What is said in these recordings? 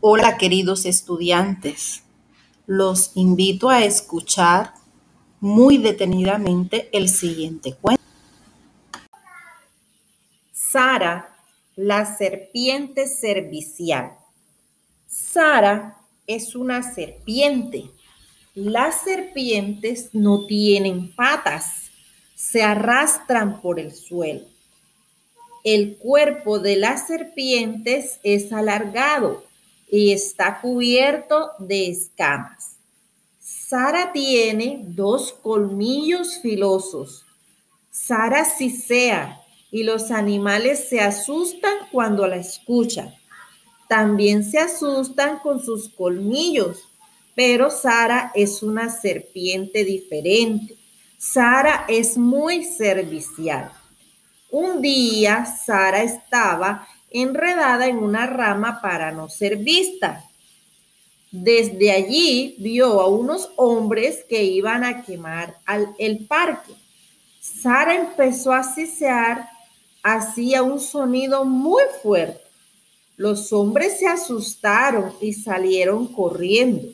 Hola queridos estudiantes, los invito a escuchar muy detenidamente el siguiente cuento. Sara, la serpiente servicial. Sara es una serpiente. Las serpientes no tienen patas, se arrastran por el suelo. El cuerpo de las serpientes es alargado y está cubierto de escamas. Sara tiene dos colmillos filosos. Sara sisea y los animales se asustan cuando la escuchan. También se asustan con sus colmillos, pero Sara es una serpiente diferente. Sara es muy servicial. Un día Sara estaba enredada en una rama para no ser vista. Desde allí vio a unos hombres que iban a quemar el parque. Sara empezó a sisear, hacía un sonido muy fuerte. Los hombres se asustaron y salieron corriendo.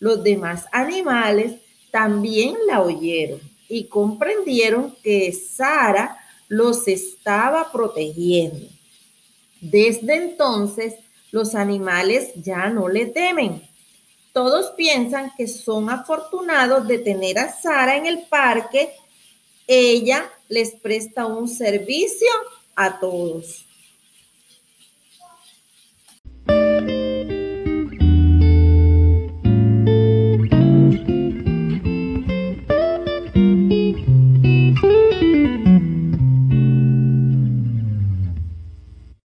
Los demás animales también la oyeron y comprendieron que Sara los estaba protegiendo. Desde entonces, los animales ya no le temen. Todos piensan que son afortunados de tener a Sara en el parque. Ella les presta un servicio a todos.